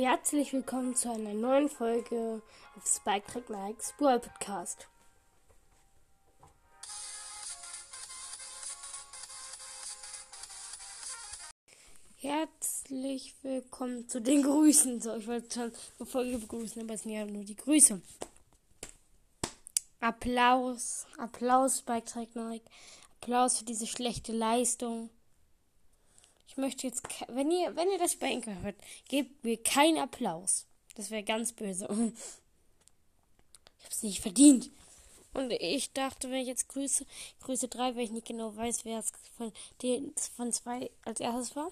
Herzlich willkommen zu einer neuen Folge auf Spike Track Nikes Brawl Podcast. Herzlich willkommen zu den Grüßen. So, ich wollte schon eine Folge begrüßen, aber es sind ja nur die Grüße. Applaus, Applaus, Spike Track Nike. Applaus für diese schlechte Leistung. Ich möchte jetzt, wenn ihr, wenn ihr das bei Enker hört, gebt mir keinen Applaus. Das wäre ganz böse. Ich habe es nicht verdient. Und ich dachte, wenn ich jetzt grüße, grüße drei, weil ich nicht genau weiß, wer es von von zwei als erstes war.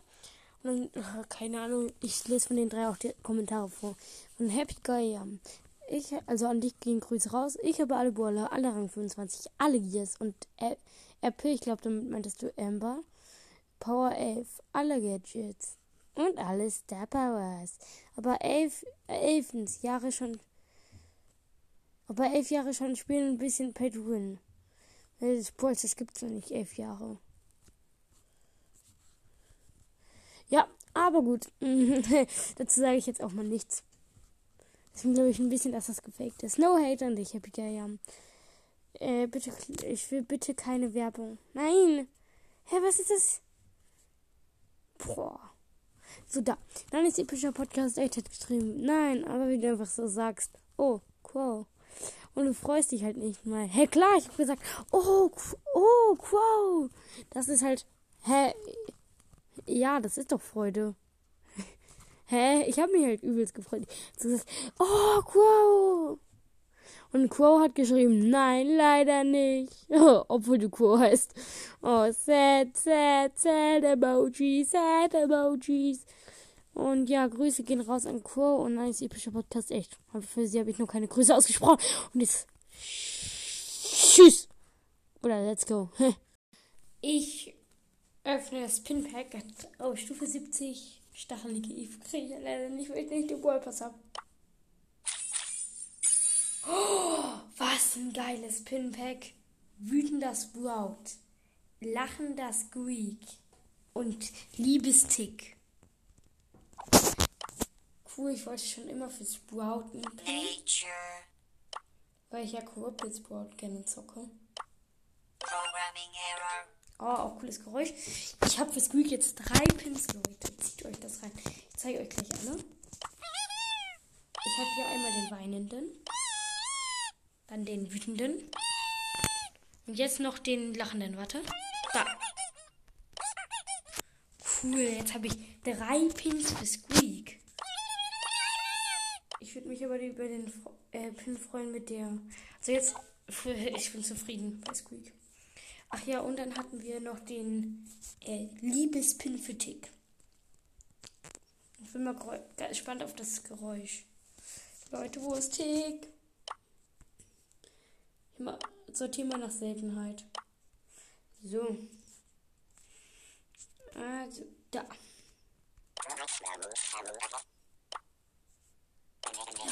Und dann, äh, keine Ahnung, ich lese von den drei auch die Kommentare vor. Von Happy Guy, ich, also an dich gehen Grüße raus. Ich habe alle Baller, alle Rang 25, alle Gears und RP, ich glaube, damit meintest du Amber. Power 11, alle Gadgets und alle Star Powers. Aber elf, elf Jahre schon. Aber elf Jahre schon spielen ein bisschen Pay to Win. Das Brawl das gibt's noch nicht, elf Jahre. Ja, aber gut. Dazu sage ich jetzt auch mal nichts. Deswegen glaube ich ein bisschen, dass das gefaked ist. No hate an dich, Happy Guy. Äh, bitte, ich will bitte keine Werbung. Nein! Hä, was ist das? Boah. So, da. Dann ist epischer Podcast echt hat geschrieben. Nein, aber wie du einfach so sagst. Oh, Quo. Und du freust dich halt nicht mal. Hä, klar, ich hab gesagt, oh, oh, Quo. Das ist halt, hä, ja, das ist doch Freude. hä, ich hab mich halt übelst gefreut. Du sagst, oh, Quo. Und Quo hat geschrieben, nein, leider nicht. obwohl du Quo heißt. Oh, sad, sad, sad Emojis, sad Emojis. Und ja, Grüße gehen raus an Quo und nice epischer Podcast, echt. Für sie habe ich noch keine Grüße ausgesprochen. Und jetzt Tschüss. Oder let's go. ich öffne das Pinpack. Oh, Stufe 70. Stachelige Eve kriege ich leider nicht, weil ich nicht den Wallpass habe. Ein geiles Pinpack. Wütender Sprout. Lachender Squeak. Und Liebestick. Cool, ich wollte schon immer für Sprout Nature. Weil ich ja Corrupted Sprout gerne zocke. Programming Error. Oh, auch cooles Geräusch. Ich habe für Squeak jetzt drei Pins, Leute. Zieht euch das rein. Ich zeige euch gleich alle. Ich habe hier einmal den weinenden. Dann den wütenden. Und jetzt noch den lachenden. Warte. Da. Cool, jetzt habe ich drei Pins für Squeak. Ich würde mich aber über den äh, Pin freuen mit der. Also jetzt, ich bin zufrieden bei Squeak. Ach ja, und dann hatten wir noch den äh, Liebespin für Tick. Ich bin mal gespannt auf das Geräusch. Leute, wo ist Tick? Immer sortieren wir nach Seltenheit. So. Also, da.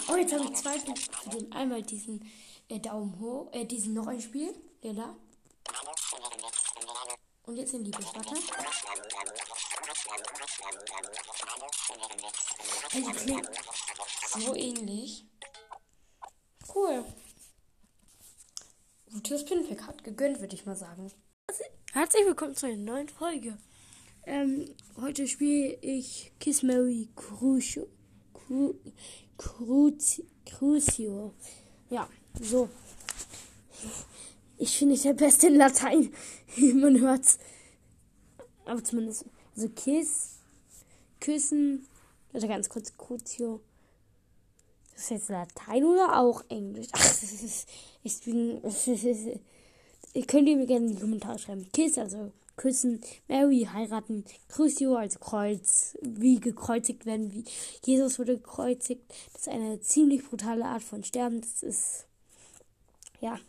Oh, jetzt habe ich zwei den einmal diesen äh, Daumen hoch, äh, diesen noch ein Spiel, der da. Und jetzt den Liebeswatte. Also so ähnlich. Cool gutes Pinpack hat. Gegönnt, würde ich mal sagen. Herzlich willkommen zu einer neuen Folge. Ähm, heute spiele ich Kiss Mary Crucio. Cru, Crucio. Ja, so. Ich finde ich der Beste in Latein. Man hört's. Aber zumindest. Also Kiss, Küssen. Also ganz kurz Crucio. Das ist jetzt Latein oder auch Englisch? Ach, das ist, ich bin. Ihr könnt ihr mir gerne in die Kommentare schreiben. Kiss, also küssen, Mary heiraten, Crucio, also Kreuz, wie gekreuzigt werden, wie Jesus wurde gekreuzigt. Das ist eine ziemlich brutale Art von Sterben. Das ist. Ja.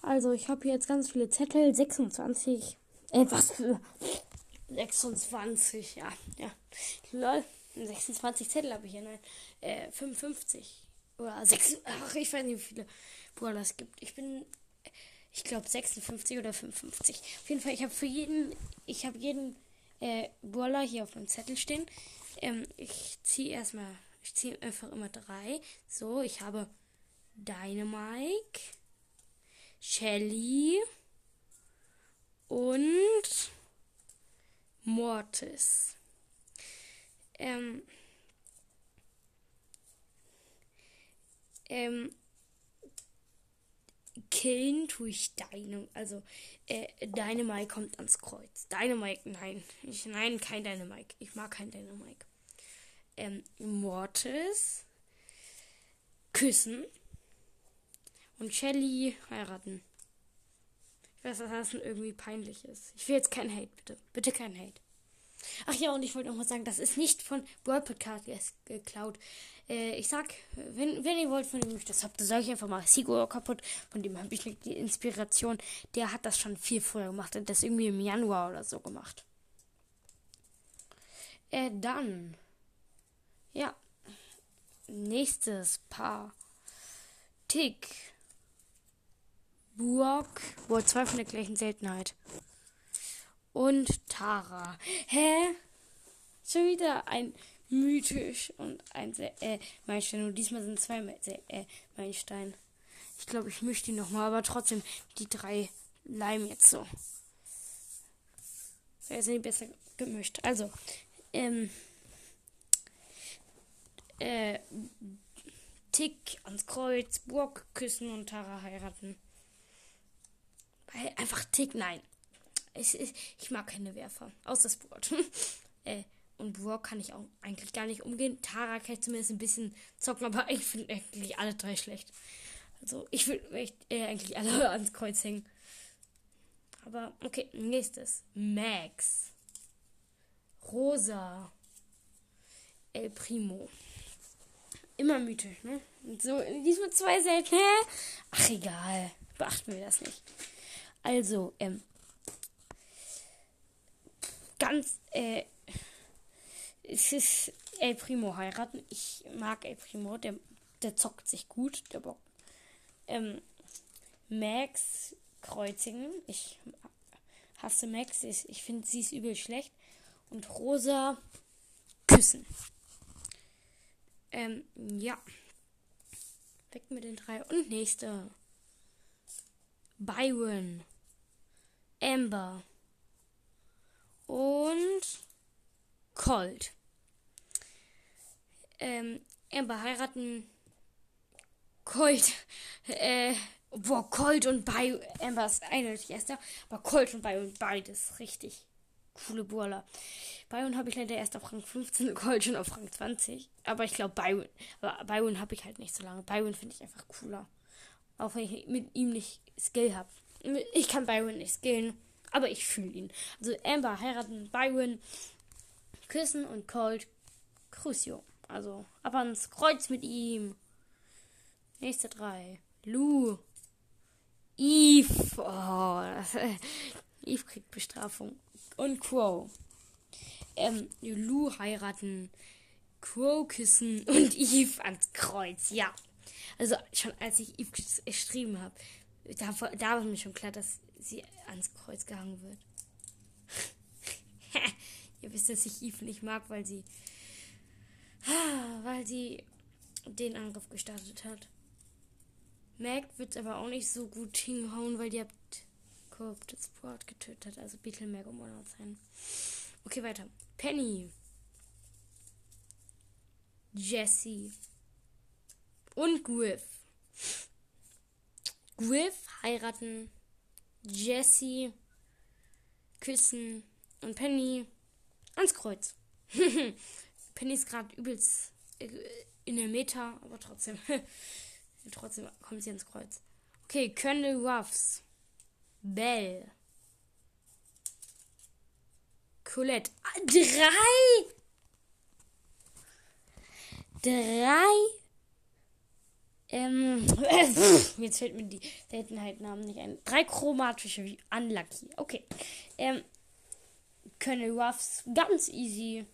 Also, ich habe hier jetzt ganz viele Zettel. 26. Äh, für. 26, ja, ja. Lol. 26 Zettel habe ich hier, nein. Äh, 55. Oder 6. Ach, ich weiß nicht, wie viele Brawler es gibt. Ich bin, ich glaube, 56 oder 55. Auf jeden Fall, ich habe für jeden, ich habe jeden äh, Brawler hier auf meinem Zettel stehen. Ähm, ich ziehe erstmal, ich ziehe einfach immer drei. So, ich habe Dynamike, Shelly und Mortis. Ähm, ähm, killen tue ich deine, also äh, Dynamite kommt ans Kreuz. Dynamite, nein. Ich, nein, kein Dynamite. Ich mag kein Dynamite. Ähm, Mortis. Küssen. Und Shelly heiraten. Ich weiß, dass das irgendwie peinlich ist. Ich will jetzt kein Hate, bitte. Bitte kein Hate. Ach ja, und ich wollte noch mal sagen, das ist nicht von World Podcast geklaut. Äh, ich sag, wenn, wenn ihr wollt, von dem ich das habt, sage ich einfach mal Sigur kaputt. Von dem habe ich die Inspiration. Der hat das schon viel früher gemacht. Hat das irgendwie im Januar oder so gemacht. Äh, dann. Ja. Nächstes Paar. Tick. Burg. Boah, zwei von der gleichen Seltenheit und Tara. Hä? Schon wieder ein mythisch und ein äh, Meilenstein. Und diesmal sind zwei äh, Meilensteine. Ich glaube, ich mische die nochmal, aber trotzdem die drei Leim jetzt so. Wer sind die besser gemischt? Also, ähm, äh, Tick ans Kreuz, Burg küssen und Tara heiraten. Einfach Tick, nein. Ich, ich, ich mag keine Werfer. Außer Sport. äh, und Brock kann ich auch eigentlich gar nicht umgehen. Tara kann ich zumindest ein bisschen zocken, aber ich finde eigentlich alle drei schlecht. Also ich will äh, eigentlich alle ans Kreuz hängen. Aber okay, nächstes. Max. Rosa. El Primo. Immer mythisch, ne? Und so, diesmal zwei selten. Ach egal. Beachten wir das nicht. Also, ähm, ganz, äh, es ist El Primo heiraten. Ich mag El Primo, der, der zockt sich gut, der Bock. Ähm, Max kreuzigen. Ich hasse Max, ich, ich finde sie ist übel schlecht. Und Rosa küssen. Ähm, ja. Weg mit den drei. Und nächste. Byron. Amber und Colt. Ähm, Amber heiraten Colt. Äh, boah, Colt und Bio. Amber ist eindeutig erster, aber Colt und Bio und beides richtig coole Burler. Byron habe ich leider erst auf Rang 15, Colt schon auf Rang 20. Aber ich glaube, Byron, aber habe ich halt nicht so lange. Byron finde ich einfach cooler. Auch wenn ich mit ihm nicht Skill habe. Ich kann Byron nicht skillen. Aber ich fühle ihn. Also Amber heiraten Byron, küssen und Colt Crucio. Also ab ans Kreuz mit ihm. Nächste drei. Lou. Eve. Oh, Eve kriegt Bestrafung. Und Crow. Ähm, Lou heiraten. Crow küssen und Eve ans Kreuz. Ja. Also schon als ich Eve geschrieben habe, da, da war mir schon klar, dass sie ans Kreuz gehangen wird. Ihr wisst, dass ich Eve nicht mag, weil sie. Weil sie den Angriff gestartet hat. Mac wird aber auch nicht so gut hinhauen, weil die habt Corrupted Sport getötet. Also Beetle Mac um sein. Okay, weiter. Penny. Jesse. Und Griff. Griff heiraten Jesse küssen und Penny ans Kreuz. Penny ist gerade übelst äh, in der Meta, aber trotzdem. trotzdem kommt sie ans Kreuz. Okay, Colonel Ruffs. Belle. Colette. Ah, drei! Drei ähm, jetzt fällt mir die Seltenheitnamen nicht ein. Drei chromatische wie Unlucky. Okay. Ähm, Colonel Ruffs ganz easy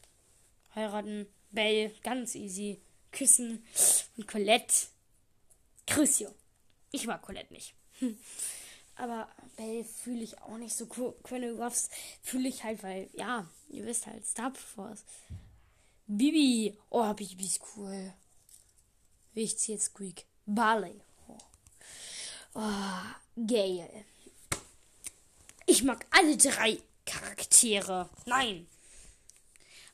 heiraten. Belle ganz easy küssen. Und Colette Crucio. Ich mag Colette nicht. Aber Belle fühle ich auch nicht so. Colonel Ruffs fühle ich halt, weil, ja, ihr wisst halt, Star Force. Bibi. Oh, Bibi ist cool. Wie ich jetzt Squeak. Barley. Oh. oh, geil. Ich mag alle drei Charaktere. Nein.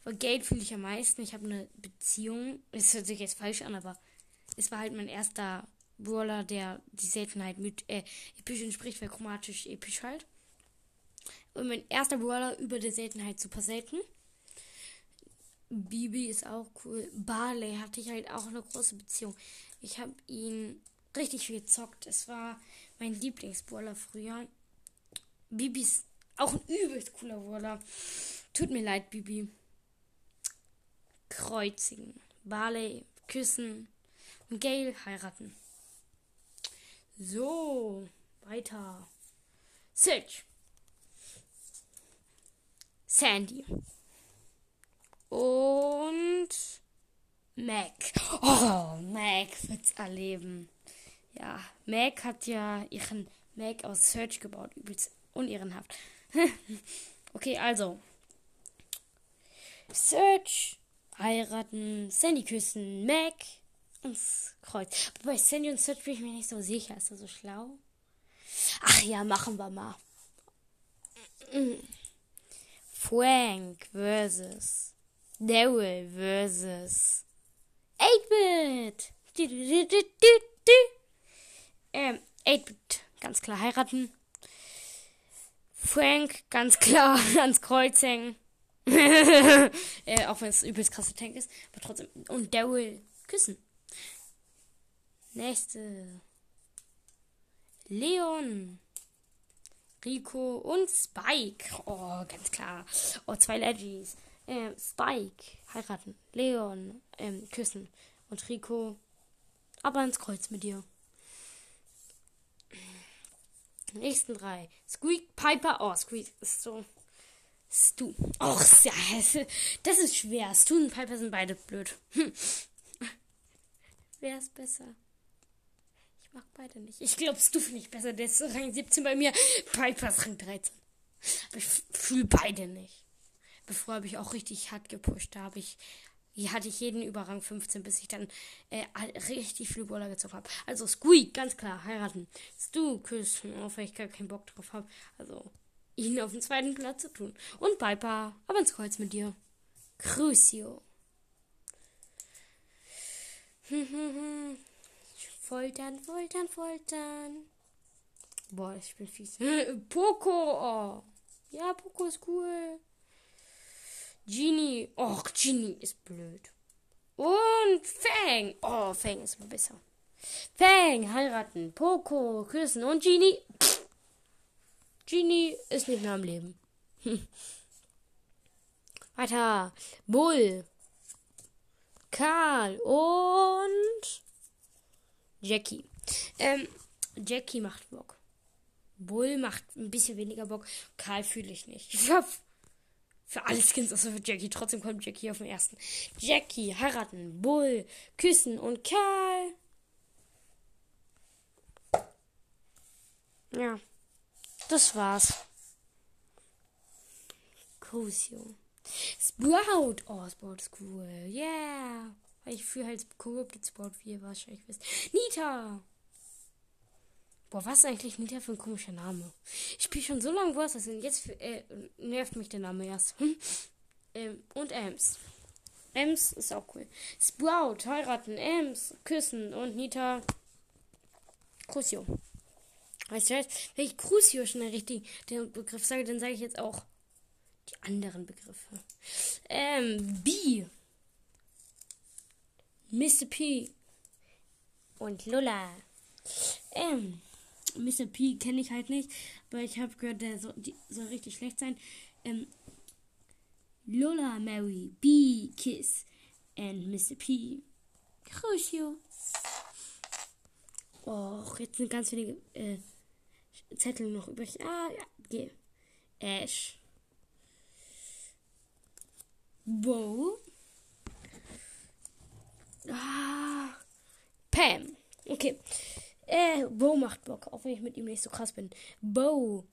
Aber Geld fühle ich am meisten. Ich habe eine Beziehung. Es hört sich jetzt falsch an, aber es war halt mein erster Brawler, der die Seltenheit mit äh, episch entspricht, weil chromatisch episch halt. Und mein erster Brawler über der Seltenheit super selten. Bibi ist auch cool. Barley hatte ich halt auch eine große Beziehung. Ich habe ihn richtig viel gezockt. Es war mein Lieblingsbrawler früher. Bibi ist auch ein übelst cooler Brawler. Tut mir leid, Bibi. Kreuzigen. Barley küssen. Und Gail heiraten. So, weiter. Search. Sandy. Und Mac. Oh, Mac wird's erleben. Ja, Mac hat ja ihren Mac aus Search gebaut. Übelst unehrenhaft. okay, also. Search, heiraten, Sandy küssen, Mac ins Kreuz. Bei Sandy und Search bin ich mir nicht so sicher. Ist er so schlau? Ach ja, machen wir mal. Frank versus Daryl versus 8-Bit. Ähm, 8-Bit, ganz klar heiraten. Frank, ganz klar ans Kreuz hängen. äh, auch wenn es übelst krasse Tank ist. Aber trotzdem. Und Daryl küssen. Nächste. Leon. Rico und Spike. Oh, ganz klar. Oh, zwei Legis. Ähm, Spike heiraten. Leon ähm, küssen. Und Rico aber ins Kreuz mit dir. Nächsten drei. Squeak, Piper. Oh, Squeak ist so. Stu. Och, das ist schwer. Stu und Piper sind beide blöd. Hm. Wer ist besser? Ich mag beide nicht. Ich glaube, Stu finde ich besser. Der ist Rang 17 bei mir. Piper ist Rang 13. Aber ich fühle beide nicht. Bevor habe ich auch richtig hart gepusht. Da habe ich hatte ich jeden über Rang 15, bis ich dann äh, richtig viel Brawler gezogen habe. Also Squeak, ganz klar, heiraten. Stu küssen, auch wenn ich gar keinen Bock drauf habe. Also ihn auf den zweiten Platz zu tun. Und Piper, aber ins Kreuz mit dir. Crucio. foltern, foltern, foltern. Boah, ich bin fies. Poco. Ja, Poco ist cool. Genie. Och, Genie ist blöd. Und Fang. Oh, Fang ist besser. Fang, heiraten. Poco, küssen. Und Genie. Genie ist nicht mehr am Leben. Weiter. Bull. Karl und Jackie. Ähm, Jackie macht Bock. Bull macht ein bisschen weniger Bock. Karl fühle ich nicht. Ich hab für alle Skins, außer für Jackie. Trotzdem kommt Jackie auf den ersten. Jackie, heiraten, Bull, küssen und Karl. Ja, das war's. Cosio. Sprout. Oh, Sprout ist cool. Yeah. Ich fühle halt Corrupted Sprout, wie ihr wahrscheinlich wisst. Nita. Boah, was ist eigentlich Nita für ein komischer Name? Ich spiele schon so lange Wars, und jetzt äh, nervt mich der Name erst. Hm? Ähm, und Ems. Ems ist auch cool. Sprout, heiraten, Ems, küssen und Nita. Crucio. Weißt du, wenn ich Crucio schon richtig den Begriff sage, dann sage ich jetzt auch die anderen Begriffe. Ähm, B. Mr. P. Und Lola. Ähm. Mr. P kenne ich halt nicht, aber ich habe gehört, der soll, die, soll richtig schlecht sein. Ähm, Lola, Mary, B, Kiss and Mr. P. Crucio. Och, jetzt sind ganz wenige äh, Zettel noch übrig. Ah, ja, geh. Ash. Bo. Ah, Pam. Okay. Äh, Bo macht Bock, auch wenn ich mit ihm nicht so krass bin. Bo.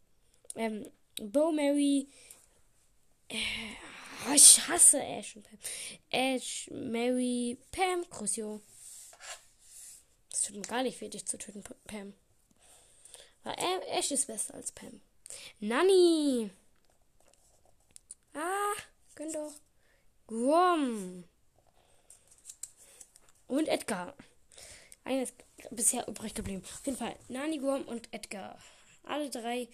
Ähm, Bo Mary. Äh, Oh, ich hasse Ash und Pam. Ash, Mary, Pam, Crucio. Das tut mir gar nicht weh, dich zu töten, Pam. Weil Ash ist besser als Pam. Nanny. Ah, gönn doch. Grom. Und Edgar. Eines bisher übrig geblieben. Auf jeden Fall Nani, Grom und Edgar. Alle drei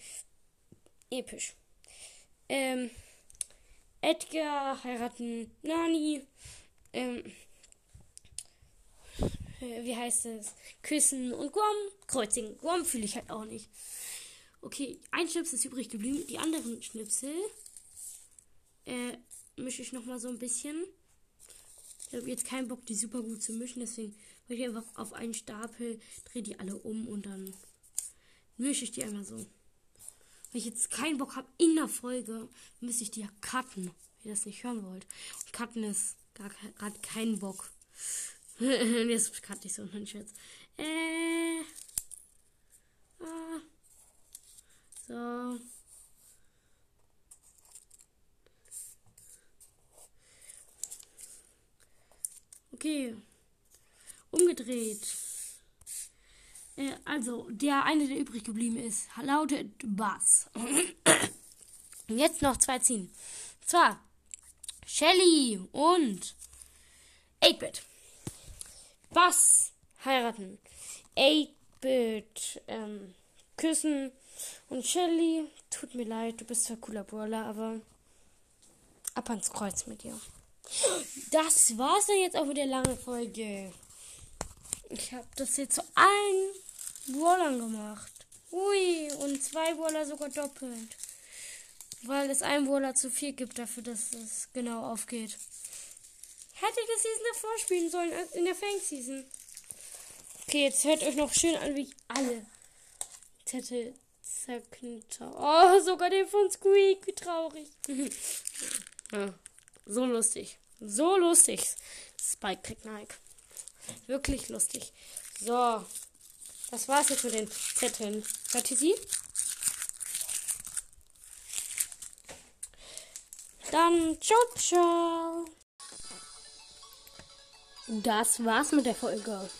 episch. Ähm, Edgar heiraten Nani. Ähm, äh, wie heißt es? Küssen und Guam kreuzigen. Guam fühle ich halt auch nicht. Okay, ein Schnipsel ist übrig geblieben. Die anderen Schnipsel äh, mische ich nochmal so ein bisschen. Ich habe jetzt keinen Bock, die super gut zu mischen, deswegen mache ich einfach auf einen Stapel, drehe die alle um und dann mische ich die einmal so. Wenn ich jetzt keinen Bock habe in der Folge, müsste ich die ja cutten, wenn ihr das nicht hören wollt. Und cutten ist gar gerade kein Bock. Jetzt cutte ich so einen Scherz. Äh. Ah. So. Okay. Umgedreht. Äh, also, der eine, der übrig geblieben ist, lautet Bass. Und jetzt noch zwei ziehen. Und zwar Shelly und 8-Bit. Bass heiraten. 8-Bit ähm, küssen. Und Shelly, tut mir leid, du bist zwar cooler Brawler, aber ab ans Kreuz mit dir. Das war's dann jetzt auch mit der langen Folge. Ich habe das jetzt zu allen Brawlern gemacht. Ui, und zwei Brawler sogar doppelt. Weil es ein Brawler zu viel gibt dafür, dass es genau aufgeht. Hätte ich das Season davor spielen sollen, äh, in der Fang-Season. Okay, jetzt hört euch noch schön an, wie ich alle Zettel zerknitter. Oh, sogar den von Squeak, wie traurig. ja. So lustig. So lustig. Spike kriegt Nike. Wirklich lustig. So. Das war's jetzt mit den Zetteln. Hört ihr sie? Dann ciao, ciao. Das war's mit der Folge.